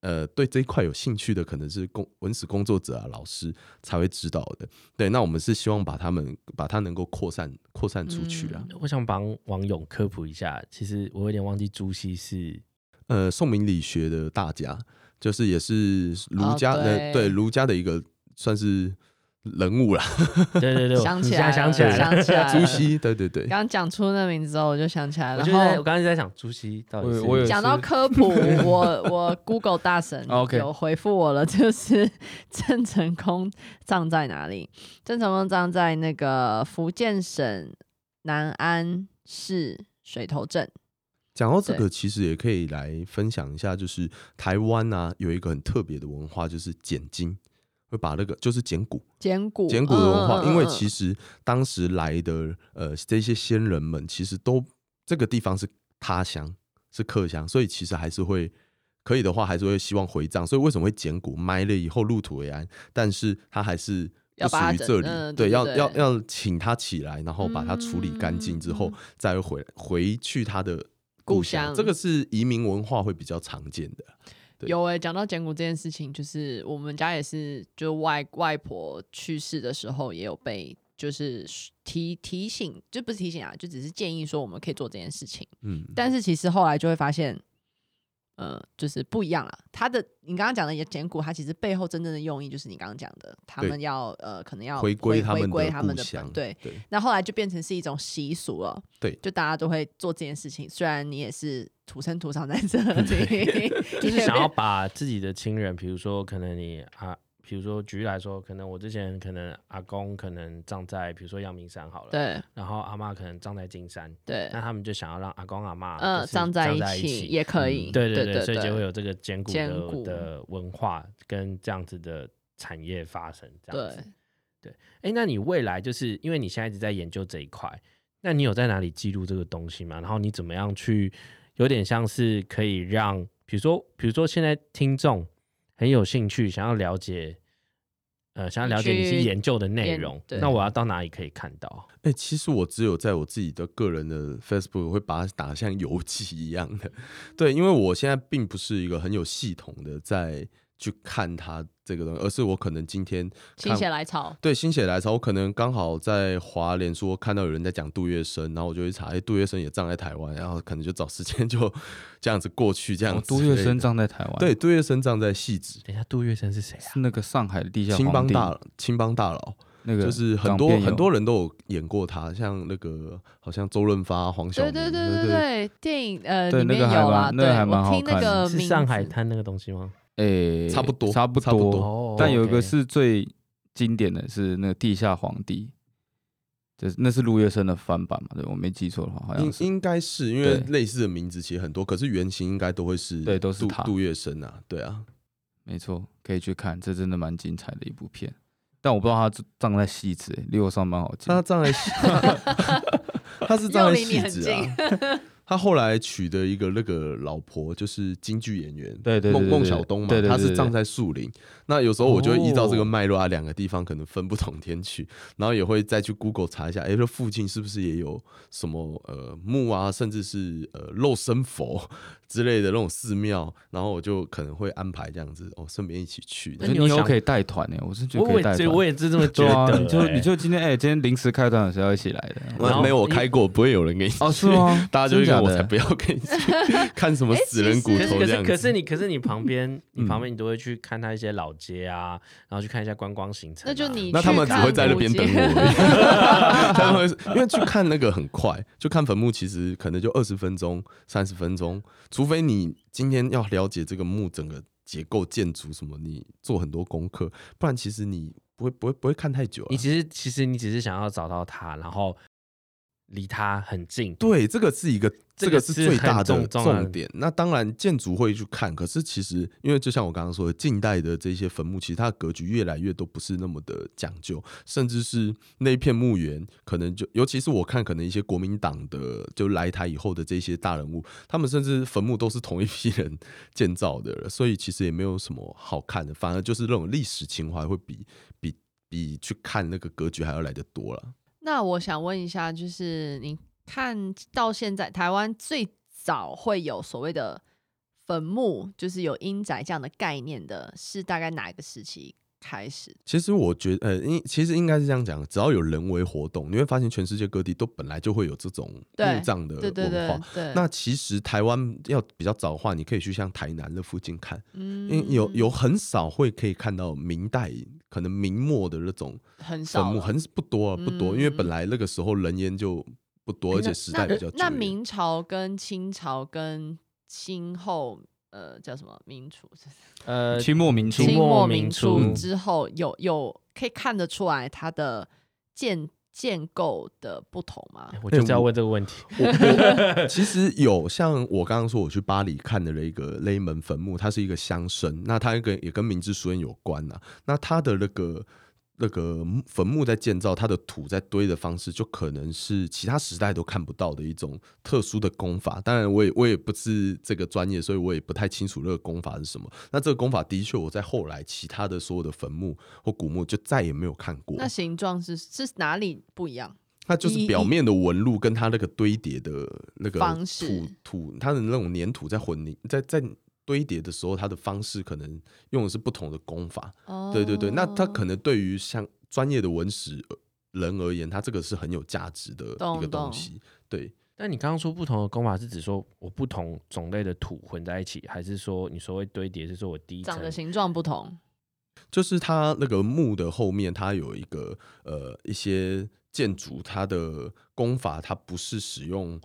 呃对这一块有兴趣的，可能是工文史工作者啊、老师才会知道的。对，那我们是希望把他们把它能够扩散扩散出去啊。我想帮王勇科普一下，其实我有点忘记朱熹是呃宋明理学的大家，就是也是儒家的、哦、对儒家的一个算是。人物啦，对对对，想起来，想起来，想起来，朱熹，对对对。刚讲出那名字之后，我就想起来了。然后我刚才在想朱熹到底是。讲到科普，我 我 Google 大神 有回复我了，就是郑成功葬在哪里？郑成功葬在那个福建省南安市水头镇。讲到这个，其实也可以来分享一下，就是台湾啊，有一个很特别的文化，就是剪金。会把那个就是捡骨，捡骨，捡骨的文化，嗯、因为其实当时来的呃这些先人们，其实都这个地方是他乡，是客乡，所以其实还是会可以的话，还是会希望回葬。所以为什么会捡骨，埋了以后入土为安？但是他还是不属于这里，嗯、对，对，对，要要要请他起来，然后把它处理干净之后，嗯、再回回去他的故乡，这个是移民文化会比较常见的。有诶、欸，讲到捡骨这件事情，就是我们家也是，就外外婆去世的时候，也有被就是提提醒，就不是提醒啊，就只是建议说我们可以做这件事情。嗯，但是其实后来就会发现。呃，就是不一样了。他的你刚刚讲的也捡骨，他其实背后真正的用意就是你刚刚讲的，他们要呃，可能要回归他们的他们的对。对。那后来就变成是一种习俗了。对。就大家都会做这件事情，虽然你也是土生土长在这里，就是想要把自己的亲人，比如说可能你啊。比如说，举例来说，可能我之前可能阿公可能葬在，比如说阳明山好了，对，然后阿妈可能葬在金山，对，那他们就想要让阿公阿妈嗯葬在一起也可以，对对对，所以就会有这个捡骨的的文化跟这样子的产业发生，这样子，对，哎，那你未来就是因为你现在一直在研究这一块，那你有在哪里记录这个东西吗？然后你怎么样去，有点像是可以让，比如说，比如说现在听众。很有兴趣，想要了解，呃，想要了解你是研究的内容，那我要到哪里可以看到？哎、欸，其实我只有在我自己的个人的 Facebook 会把它打像游记一样的，对，因为我现在并不是一个很有系统的在。去看他这个东西，而是我可能今天心血来潮，对，心血来潮，我可能刚好在华联说看到有人在讲杜月笙，然后我就去查，哎、欸，杜月笙也葬在台湾，然后可能就找时间就 这样子过去，这样子。哦、杜月笙葬在台湾，对，杜月笙葬在戏子。等一下，杜月笙是谁啊？是那个上海的地下青帮大青帮大佬，那个就是很多很多人都有演过他，像那个好像周润发、黄晓明，对对对对对，电影呃里面有啊，对，我听那个是上海滩那个东西吗？诶、欸，差不多，差不多，不多，但有一个是最经典的是那个《地下皇帝》，就是那是陆月笙的翻版嘛？对，我没记错的话，好像应应该是因为类似的名字其实很多，可是原型应该都会是对，都是他杜月笙啊，对啊，没错，可以去看，这真的蛮精彩的一部片。但我不知道他葬在汐止，离我上班好近。他葬在，他是葬在戏子啊。他后来娶的一个那个老婆就是京剧演员，对对孟孟小冬嘛，他是葬在树林。那有时候我就会依照这个脉络啊，两个地方可能分不同天去，然后也会再去 Google 查一下，哎，这附近是不是也有什么呃墓啊，甚至是呃肉身佛 之类的那种寺庙，然后我就可能会安排这样子哦，顺便一起去。那你以后可以带团呢？我是觉得可以带团，我也是这么 觉得。你就你就今天哎，今天临时开团的时候一起来的，没有我开过，不会有人给你哦，是吗？大家就我才不要跟你去 看什么死人骨头这样子。可是你，可是你旁边，你旁边你都会去看他一些老街啊，然后去看一下观光行程。那就你，那他们只会在那边等我。他们会因为去看那个很快，就看坟墓，其实可能就二十分钟、三十分钟。除非你今天要了解这个墓整个结构、建筑什么，你做很多功课，不然其实你不会、不会、不会看太久。你其实，其实你只是想要找到他，然后。离他很近，对，这个是一个，这个是最大的重点。那当然，建筑会去看，可是其实，因为就像我刚刚说的，近代的这些坟墓，其实它的格局越来越都不是那么的讲究，甚至是那一片墓园，可能就，尤其是我看，可能一些国民党的就来台以后的这些大人物，他们甚至坟墓都是同一批人 建造的，所以其实也没有什么好看的，反而就是那种历史情怀会比比比去看那个格局还要来得多了。那我想问一下，就是你看到现在台湾最早会有所谓的坟墓，就是有阴宅这样的概念的，是大概哪一个时期开始？其实我觉得，呃，应其实应该是这样讲，只要有人为活动，你会发现全世界各地都本来就会有这种墓葬的文化。对那其实台湾要比较早的话，你可以去像台南的附近看，嗯，因为有有很少会可以看到明代。可能明末的那种坟墓很不多啊不多，因为本来那个时候人烟就不多，而且时代比较久。那明朝跟清朝跟清后，呃，叫什么明初？呃，清末明初。清末明初之后，有有可以看得出来它的建建构的不同吗？我就要问这个问题。其实有，像我刚刚说，我去巴黎看的那个雷门坟墓，它是一个乡绅，那它跟也跟明治书院有关呐、啊。那它的那个。那个坟墓在建造，它的土在堆的方式，就可能是其他时代都看不到的一种特殊的功法。当然，我也我也不是这个专业，所以我也不太清楚那个功法是什么。那这个功法的确，我在后来其他的所有的坟墓或古墓就再也没有看过。那形状是是哪里不一样？它就是表面的纹路跟它那个堆叠的那个方式土土，它的那种粘土在混凝在在堆叠的时候，它的方式可能用的是不同的功法。哦，对对对，那它可能对于像专业的文史人而言，它这个是很有价值的一个东西。对。但你刚刚说不同的功法是指说我不同种类的土混在一起，还是说你所谓堆叠是说我第一层长的形状不同？就是它那个木的后面，它有一个呃一些建筑，它的功法它不是使用。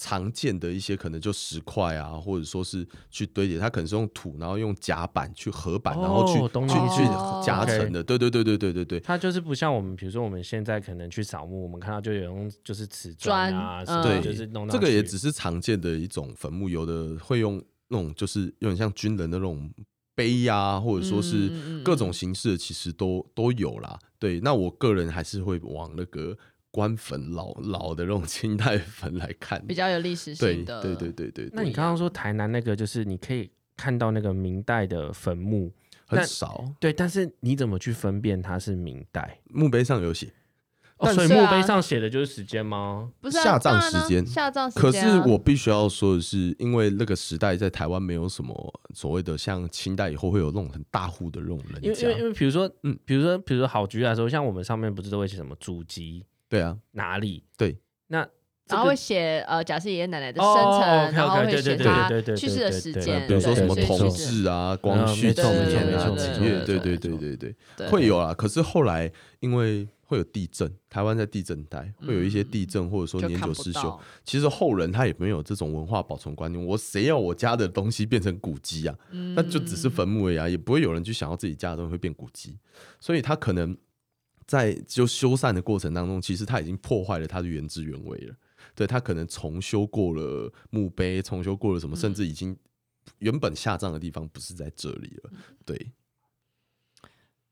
常见的一些可能就石块啊，或者说是去堆叠，它可能是用土，然后用夹板去合板，哦、然后去去去夹成的。对对对对对对对，它就是不像我们，比如说我们现在可能去扫墓，我们看到就有用就是瓷砖啊，砖对，就是弄这个也只是常见的一种坟墓，有的会用那种就是有点像军人的那种碑呀、啊，或者说是各种形式的，其实都都有啦。对，那我个人还是会往那个。官坟老老的那种清代坟来看，比较有历史性的。对对对对对。那你刚刚说台南那个，就是你可以看到那个明代的坟墓很少。对，但是你怎么去分辨它是明代？墓碑上有写。哦，所以墓碑上写的就是时间吗？不是下葬时间，下葬时间。可是我必须要说的是，因为那个时代在台湾没有什么所谓的像清代以后会有那种很大户的那种人家。因为因为比如说，嗯，比如说比如说好举例来说，像我们上面不是都会写什么祖籍？对啊，哪里？对，那然后会写呃，假设爷爷奶奶的生辰，然后会写他去世的时间，比如说什么同治啊、光绪、几年啊几月，对对对对对，会有啊。可是后来因为会有地震，台湾在地震带会有一些地震，或者说年久失修，其实后人他也没有这种文化保存观念。我谁要我家的东西变成古迹啊？那就只是坟墓而已啊，也不会有人去想要自己家的东西会变古迹，所以他可能。在就修缮的过程当中，其实它已经破坏了它的原汁原味了。对，它可能重修过了墓碑，重修过了什么，甚至已经原本下葬的地方不是在这里了。对，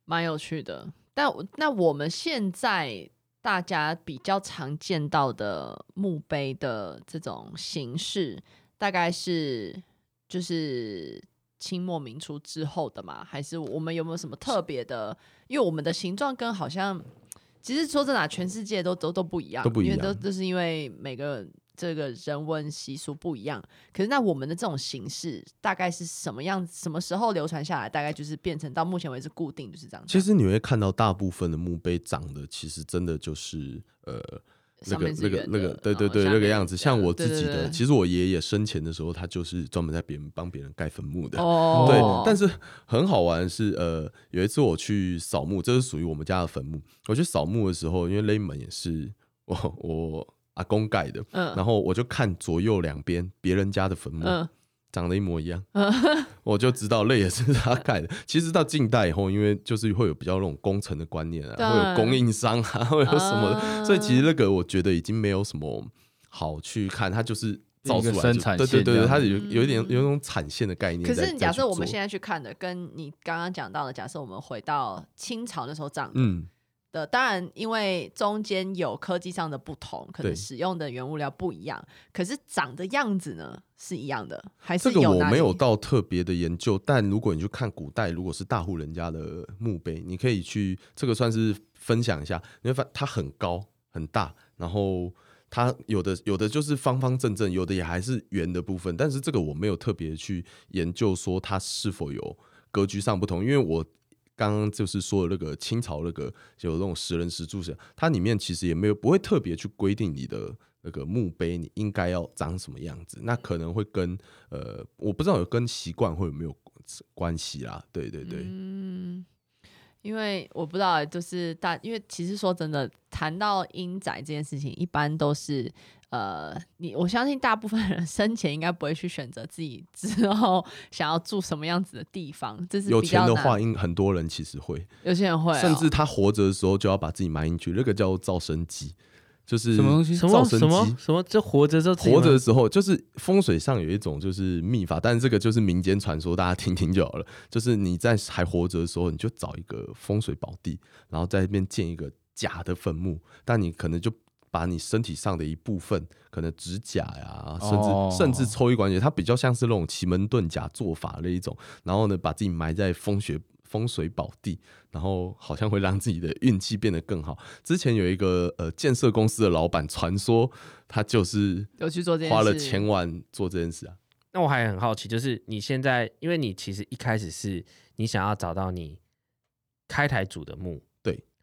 蛮有趣的。但那我们现在大家比较常见到的墓碑的这种形式，大概是就是。清末民初之后的嘛，还是我们有没有什么特别的？因为我们的形状跟好像，其实说真的，全世界都都都不一样，都不一样，因为都都是因为每个这个人文习俗不一样。可是那我们的这种形式大概是什么样？什么时候流传下来？大概就是变成到目前为止固定就是这样。其实你会看到大部分的墓碑长得其实真的就是呃。那个、那个、那个，对对对，那个样子，像我自己的，其实我爷爷生前的时候，他就是专门在别人帮别人盖坟墓的。哦，对。但是很好玩是，呃，有一次我去扫墓，这是属于我们家的坟墓。我去扫墓的时候，因为勒门也是我我阿公盖的，嗯，然后我就看左右两边别人家的坟墓。嗯长得一模一样，我就知道那也是他盖的。其实到近代以后，因为就是会有比较那种工程的观念啊，会有供应商啊，会有什么，所以其实那个我觉得已经没有什么好去看，它就是造出来生产线，对对对，它有有一点有一种产线的概念。可是假设我们现在去看的，跟你刚刚讲到的，假设我们回到清朝那时候长的，嗯。的当然，因为中间有科技上的不同，可能使用的原物料不一样，可是长的样子呢是一样的，还是有这个我没有到特别的研究。但如果你去看古代，如果是大户人家的墓碑，你可以去这个算是分享一下，你会发现它很高很大，然后它有的有的就是方方正正，有的也还是圆的部分。但是这个我没有特别去研究说它是否有格局上不同，因为我。刚刚就是说的那个清朝那个有那种石人石柱子，它里面其实也没有不会特别去规定你的那个墓碑你应该要长什么样子，那可能会跟呃我不知道有跟习惯会有没有关系啦，对对对。嗯，因为我不知道，就是大，因为其实说真的，谈到阴宅这件事情，一般都是。呃，你我相信大部分人生前应该不会去选择自己之后 想要住什么样子的地方，这是有钱的话，应很多人其实会，有些人会、哦，甚至他活着的时候就要把自己埋进去，那个叫造生机，就是什么东西？造生机？什么？就活着时候，活着的时候，就是风水上有一种就是秘法，但是这个就是民间传说，大家听听就好了。就是你在还活着的时候，你就找一个风水宝地，然后在那边建一个假的坟墓，但你可能就。把你身体上的一部分，可能指甲呀，甚至、oh. 甚至抽一关节，它比较像是那种奇门遁甲做法的一种。然后呢，把自己埋在风水风水宝地，然后好像会让自己的运气变得更好。之前有一个呃建设公司的老板，传说他就是有去做这件事，花了千万做这件事啊。那我还很好奇，就是你现在，因为你其实一开始是你想要找到你开台祖的墓，对，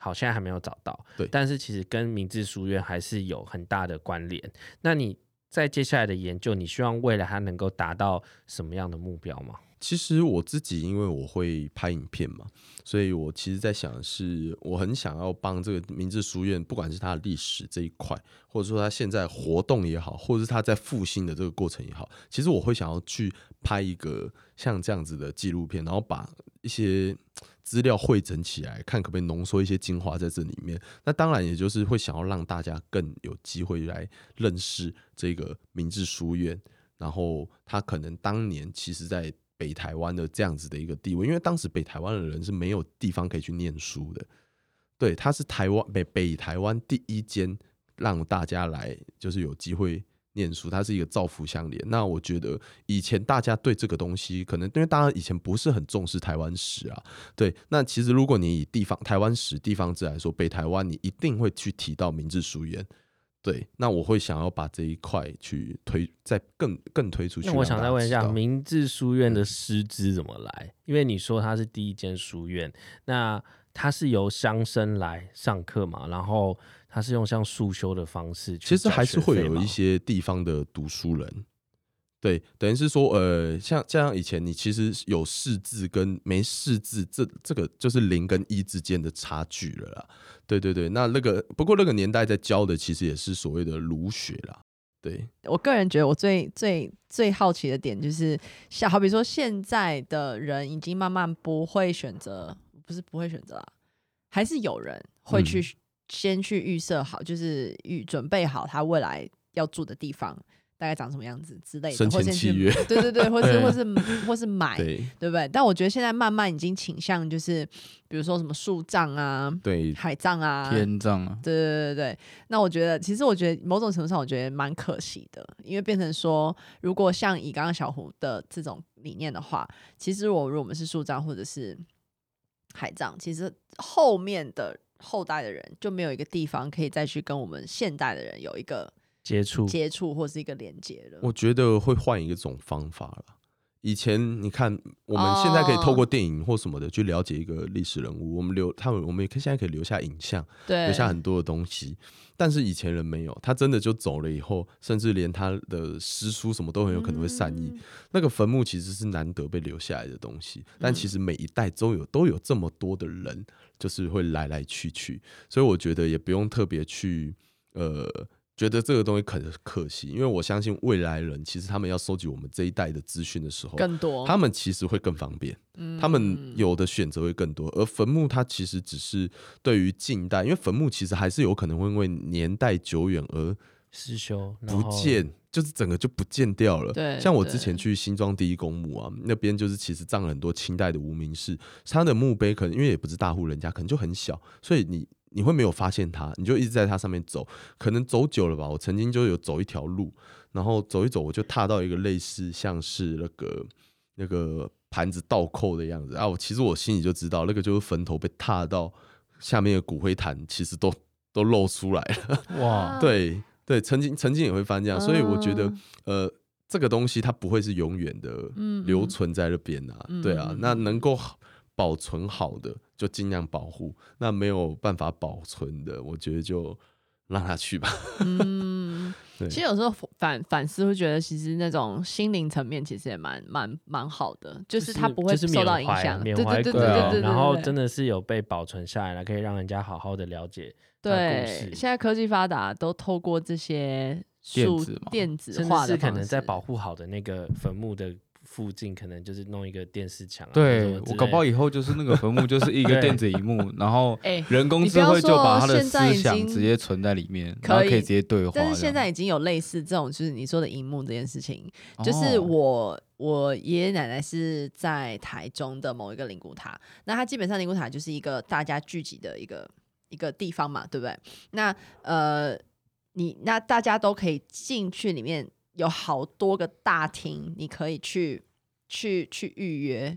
好，现在还没有找到，对，但是其实跟明治书院还是有很大的关联。那你在接下来的研究，你希望未来它能够达到什么样的目标吗？其实我自己，因为我会拍影片嘛，所以我其实在想的是，我很想要帮这个明治书院，不管是它的历史这一块，或者说它现在活动也好，或者是它在复兴的这个过程也好，其实我会想要去拍一个像这样子的纪录片，然后把一些资料汇整起来，看可不可以浓缩一些精华在这里面。那当然，也就是会想要让大家更有机会来认识这个明治书院，然后他可能当年其实在。北台湾的这样子的一个地位，因为当时北台湾的人是没有地方可以去念书的，对，他是台湾北北台湾第一间让大家来就是有机会念书，它是一个造福相连。那我觉得以前大家对这个东西，可能因为大家以前不是很重视台湾史啊，对，那其实如果你以地方台湾史地方志来说，北台湾你一定会去提到明治书院。对，那我会想要把这一块去推，再更更推出去。那我想再问一下，明治书院的师资怎么来？嗯。因为你说它是第一间书院，那它是由乡绅来上课嘛？然后它是用像速修的方式，其实还是会有一些地方的读书人。对，等于是说，呃，像像以前你其实有识字跟没识字，这这个就是零跟一之间的差距了啦。对对对，那那个不过那个年代在教的其实也是所谓的儒学啦。对，我个人觉得我最最最好奇的点就是，像好比说现在的人已经慢慢不会选择，不是不会选择啊，还是有人会去先去预设好，就是预准备好他未来要住的地方。大概长什么样子之类的，生前契约，对对 对，或是或是或是买，对，对不对？但我觉得现在慢慢已经倾向就是，比如说什么树葬啊，对，海葬啊，天葬啊，对对对对。那我觉得，其实我觉得某种程度上，我觉得蛮可惜的，因为变成说，如果像以刚刚小胡的这种理念的话，其实我如果我们是树葬或者是海葬，其实后面的后代的人就没有一个地方可以再去跟我们现代的人有一个。接触接触或是一个连接了，我觉得会换一种方法了。以前你看，我们现在可以透过电影或什么的去了解一个历史人物，我们留他们，我们也可以现在可以留下影像，对，留下很多的东西。但是以前人没有，他真的就走了以后，甚至连他的诗书什么都很有可能会散佚。那个坟墓其实是难得被留下来的东西，但其实每一代都有都有这么多的人，就是会来来去去，所以我觉得也不用特别去呃。觉得这个东西可可惜，因为我相信未来人其实他们要收集我们这一代的资讯的时候，更多，他们其实会更方便，嗯，他们有的选择会更多。而坟墓它其实只是对于近代，因为坟墓其实还是有可能会因为年代久远而失修不见，就是整个就不见掉了。对，像我之前去新庄第一公墓啊，那边就是其实葬了很多清代的无名氏，他的墓碑可能因为也不是大户人家，可能就很小，所以你。你会没有发现他，你就一直在他上面走，可能走久了吧。我曾经就有走一条路，然后走一走，我就踏到一个类似像是那个那个盘子倒扣的样子啊。我其实我心里就知道，那个就是坟头被踏到下面的骨灰坛，其实都都露出来了。哇，对对，曾经曾经也会发生这样，所以我觉得呃，这个东西它不会是永远的留存在那边啊。对啊，那能够保存好的。就尽量保护，那没有办法保存的，我觉得就让它去吧。嗯，其实有时候反反思会觉得，其实那种心灵层面其实也蛮蛮蛮好的，就是他不会受到影响。缅怀，对对对对对。然后真的是有被保存下来了，可以让人家好好的了解。对，现在科技发达，都透过这些数电子化的，甚至是可能在保护好的那个坟墓的。附近可能就是弄一个电视墙，啊，对，我搞不好以后就是那个坟墓就是一个电子荧幕，然后 人工智慧就把他的思想直接存在里面，然后可以直接对话。但是现在已经有类似这种，就是你说的荧幕这件事情，就是我我爷爷奶奶是在台中的某一个灵骨塔，那它基本上灵骨塔就是一个大家聚集的一个一个地方嘛，对不对？那呃，你那大家都可以进去里面。有好多个大厅，你可以去去去预约，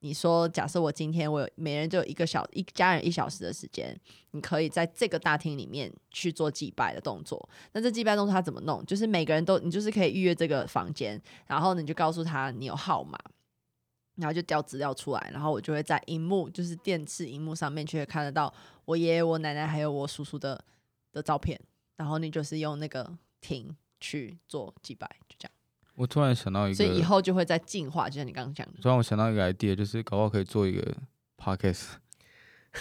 你说，假设我今天我有每人就有一个小一家人一小时的时间，你可以在这个大厅里面去做祭拜的动作。那这祭拜动作他怎么弄？就是每个人都你就是可以预约这个房间，然后你就告诉他你有号码，然后就调资料出来，然后我就会在荧幕就是电视荧幕上面就会看得到我爷爷、我奶奶还有我叔叔的的照片，然后你就是用那个厅去做祭拜，就这样。我突然想到一个，所以以后就会在进化，就像你刚刚讲的。突然我想到一个 idea，就是搞不好可以做一个 podcast，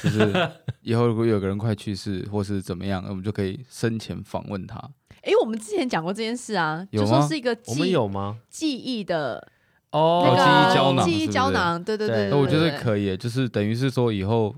就是以后如果有个人快去世或是怎么样，我们就可以生前访问他。哎、欸，我们之前讲过这件事啊，就说是一个我们有吗？记忆的哦，那个、记忆胶囊，记忆胶囊，对对对，对，对，对，我觉得可以，就是等于是说以后，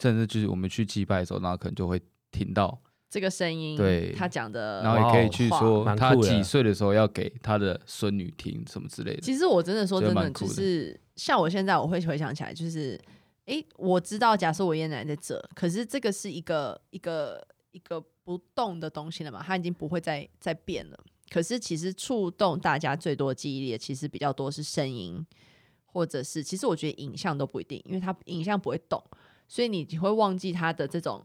甚至就是我们去祭拜的时候，然后可能就会听到。这个声音，对他讲的，然后也可以去说他几岁的时候要给他的孙女听什么之类的。其实我真的说真的，就是像我现在我会回想起来，就是哎，我知道，假设我爷爷奶奶在这，可是这个是一个一个一个不动的东西了嘛，它已经不会再再变了。可是其实触动大家最多的记忆力，其实比较多是声音，或者是其实我觉得影像都不一定，因为它影像不会动，所以你会忘记它的这种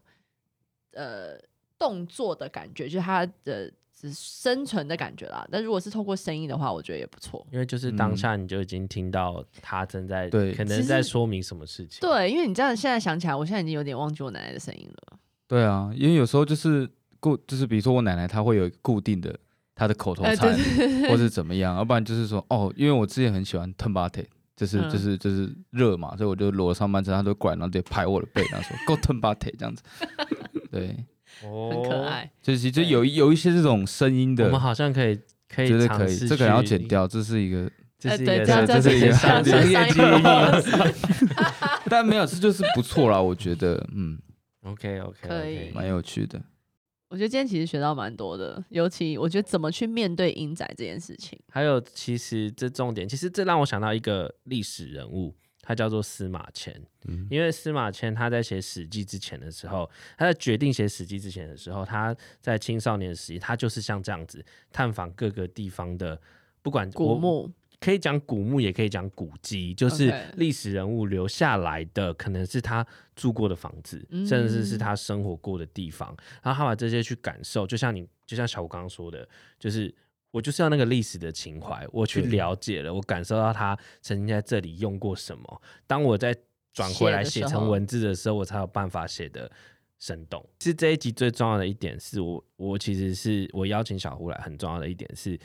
呃。动作的感觉，就是它的生存的感觉啦。但如果是透过声音的话，我觉得也不错。因为就是当下你就已经听到他正在，对、嗯，可能在说明什么事情。对，因为你这样现在想起来，我现在已经有点忘记我奶奶的声音了。对啊，因为有时候就是固，就是比如说我奶奶她会有固定的她的口头禅、呃，或是怎么样，要不然就是说哦，因为我之前很喜欢 Tumbaté，就是、嗯、就是就是热嘛，所以我就裸上半身，他都过来，然后直接拍我的背，然后说 Go Tumbaté 这样子，对。哦，很可爱，就是就有有一些这种声音的，我们好像可以可以，觉得可以，这个要剪掉，这是一个，这是一个，这是一个商业机密，但没有，这就是不错啦，我觉得，嗯，OK OK，可以，蛮有趣的。我觉得今天其实学到蛮多的，尤其我觉得怎么去面对阴宅这件事情，还有其实这重点，其实这让我想到一个历史人物。他叫做司马迁，嗯，因为司马迁他在写《史记》之前的时候，他在决定写《史记》之前的时候，他在青少年时期，他就是像这样子探访各个地方的，不管古墓，可以讲古墓，也可以讲古迹，就是历史人物留下来的，可能是他住过的房子，嗯，甚至是他生活过的地方，然后他把这些去感受，就像你，就像小吴刚刚说的，就是。我就是要那个历史的情怀，我去了解了，我感受到他曾经在这里用过什么。当我在转回来写成文字的时候，我才有办法写得生动。其实这一集最重要的一点是我，我其实是我邀请小胡来，很重要的一点是，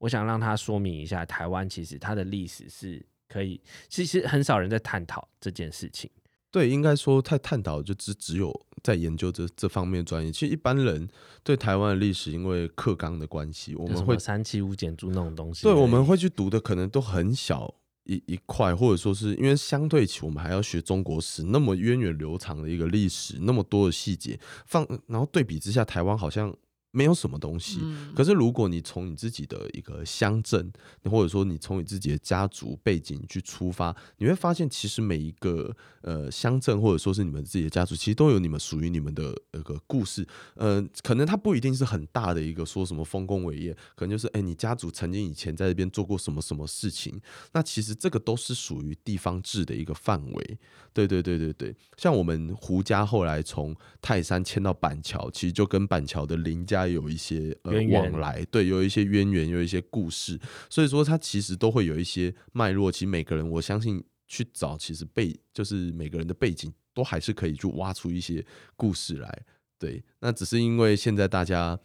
我想让他说明一下，台湾其实它的历史是可以，其实很少人在探讨这件事情。对，应该说太探讨就只只有在研究这这方面专业。其实一般人对台湾的历史，因为课纲的关系，我们会三七五减租那种东西。对，我们会去读的可能都很小一一块，或者说是因为相对起我们还要学中国史那么源远流长的一个历史，那么多的细节放，然后对比之下，台湾好像。没有什么东西，可是如果你从你自己的一个乡镇，或者说你从你自己的家族背景去出发，你会发现其实每一个呃乡镇或者说是你们自己的家族，其实都有你们属于你们的一个故事。呃，可能它不一定是很大的一个说什么丰功伟业，可能就是哎，你家族曾经以前在这边做过什么什么事情。那其实这个都是属于地方制的一个范围。对对对对对，像我们胡家后来从泰山迁到板桥，其实就跟板桥的林家。有一些呃往来，对，有一些渊源，有一些故事，所以说它其实都会有一些脉络。其实每个人，我相信去找，其实背就是每个人的背景，都还是可以去挖出一些故事来。对，那只是因为现在大家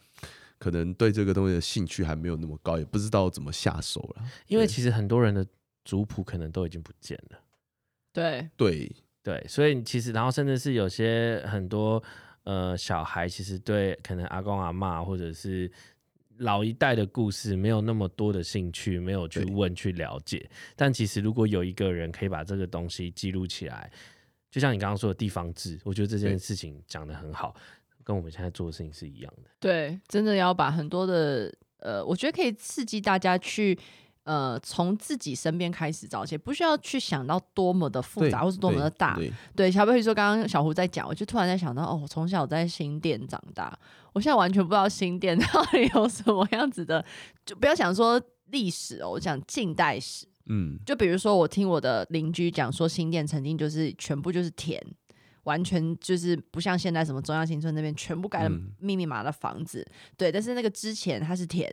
可能对这个东西的兴趣还没有那么高，也不知道怎么下手了。因为其实很多人的族谱可能都已经不见了。对对对，所以其实然后甚至是有些很多。呃，小孩其实对可能阿公阿嬷或者是老一代的故事没有那么多的兴趣，没有去问去了解。但其实如果有一个人可以把这个东西记录起来，就像你刚刚说的地方志，我觉得这件事情讲的很好，跟我们现在做的事情是一样的。对，真的要把很多的呃，我觉得可以刺激大家去。呃，从自己身边开始找起，不需要去想到多么的复杂，或是多么的大。对，对小比如说刚刚小胡在讲，我就突然在想到，哦，我从小在新店长大，我现在完全不知道新店到底有什么样子的，就不要想说历史哦，我讲近代史，嗯，就比如说我听我的邻居讲说，新店曾经就是全部就是田，完全就是不像现在什么中央新村那边全部盖了密密麻麻的房子，嗯、对。但是那个之前它是田，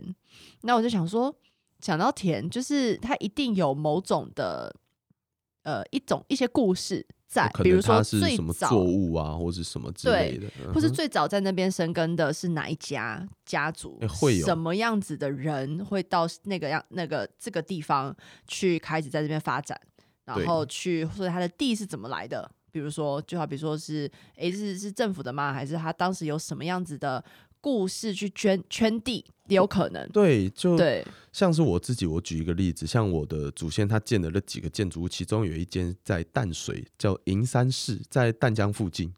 那我就想说，讲到田，就是它一定有某种的呃一种一些故事。在，比如说最早作物啊，或者什么之类的，或是最早在那边生根的是哪一家家族？会有什么样子的人会到那个样那个这个地方去开始在这边发展，然后去或者他的地是怎么来的？比如说，就好比说是，诶，是是政府的吗？还是他当时有什么样子的？故事去圈圈地也有可能，对，就对，像是我自己，我举一个例子，像我的祖先他建的那几个建筑物，其中有一间在淡水，叫银山寺，在淡江附近，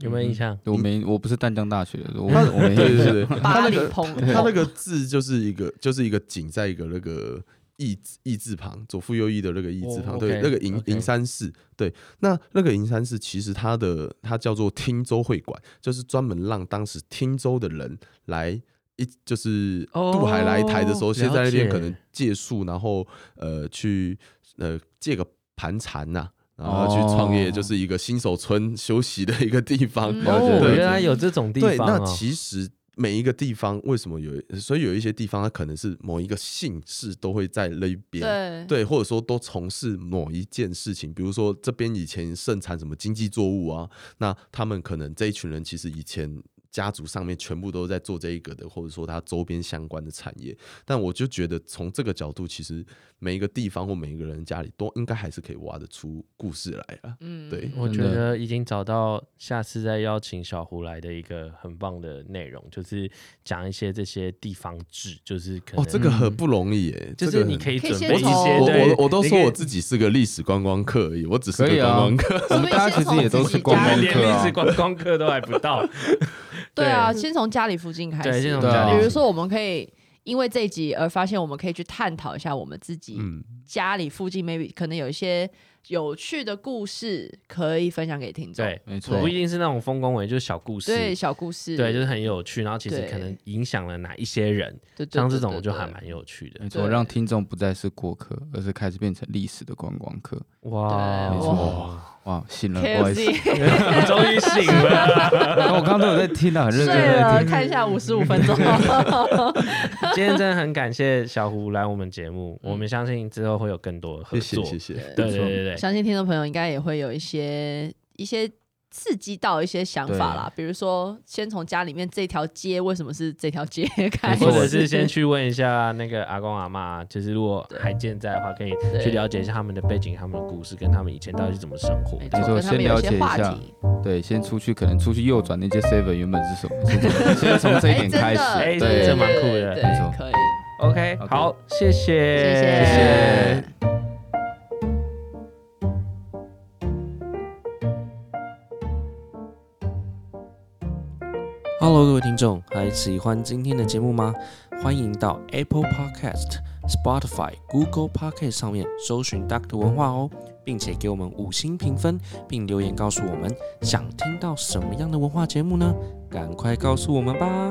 有没有印象？我没，我不是淡江大学的，我我没，对对对，他那个他那个字就是一个就是一个井，在一个那个。义义字旁，左辅右翼的那个义字旁，oh, okay, 对，那个银银山寺，对，那那个银山寺其实它的它叫做汀州会馆，就是专门让当时汀州的人来一就是渡海来台的时候，oh, 先在那边可能借宿，然后呃去呃借个盘缠呐，然后去创业，就是一个新手村休息的一个地方。哦，原来有这种地方，对，那其实。每一个地方为什么有？所以有一些地方，它可能是某一个姓氏都会在那边，对，对，或者说都从事某一件事情。比如说这边以前盛产什么经济作物啊，那他们可能这一群人其实以前。家族上面全部都在做这一个的，或者说它周边相关的产业。但我就觉得从这个角度，其实每一个地方或每一个人家里都应该还是可以挖得出故事来了。嗯，对，我觉得已经找到下次再邀请小胡来的一个很棒的内容，就是讲一些这些地方志，就是可能哦，这个很不容易耶，就是你可以准备一些。我我我都说我自己是个历史观光客而已，我只是个观光客。我们大家其实也都是 观光客，连历史观光客都还不到。对啊，先从家里附近开始。对，先从家里。比如说，我们可以因为这一集而发现，我们可以去探讨一下我们自己家里附近，maybe 可能有一些有趣的故事可以分享给听众。对，没错，不一定是那种丰功伟，就是小故事。对，小故事，对，就是很有趣。然后其实可能影响了哪一些人，像这种就还蛮有趣的。没错，让听众不再是过客，而是开始变成历史的观光客。哇，没错。哇，醒了，不好意思，我 终于醒了。我刚刚都有在听到，很认真在听。看一下五十五分钟。今天真的很感谢小胡来我们节目，我们相信之后会有更多的合作。谢谢，谢谢。对对对对，相信听众朋友应该也会有一些一些。刺激到一些想法啦，比如说先从家里面这条街为什么是这条街 开始，或者是先去问一下那个阿公阿妈，就是如果还健在的话，可以去了解一下他们的背景、他们的故事，跟他们以前到底是怎么生活。没错，先了解一下。对，先出去，可能出去右转那些 seven 原本是什么？先从这一点开始，哎，这蛮酷的，没错，可以。OK，好，谢谢，谢谢。各位听众，还喜欢今天的节目吗？欢迎到 Apple Podcast、Spotify、Google Podcast 上面搜寻 Dr. 文化哦，并且给我们五星评分，并留言告诉我们想听到什么样的文化节目呢？赶快告诉我们吧！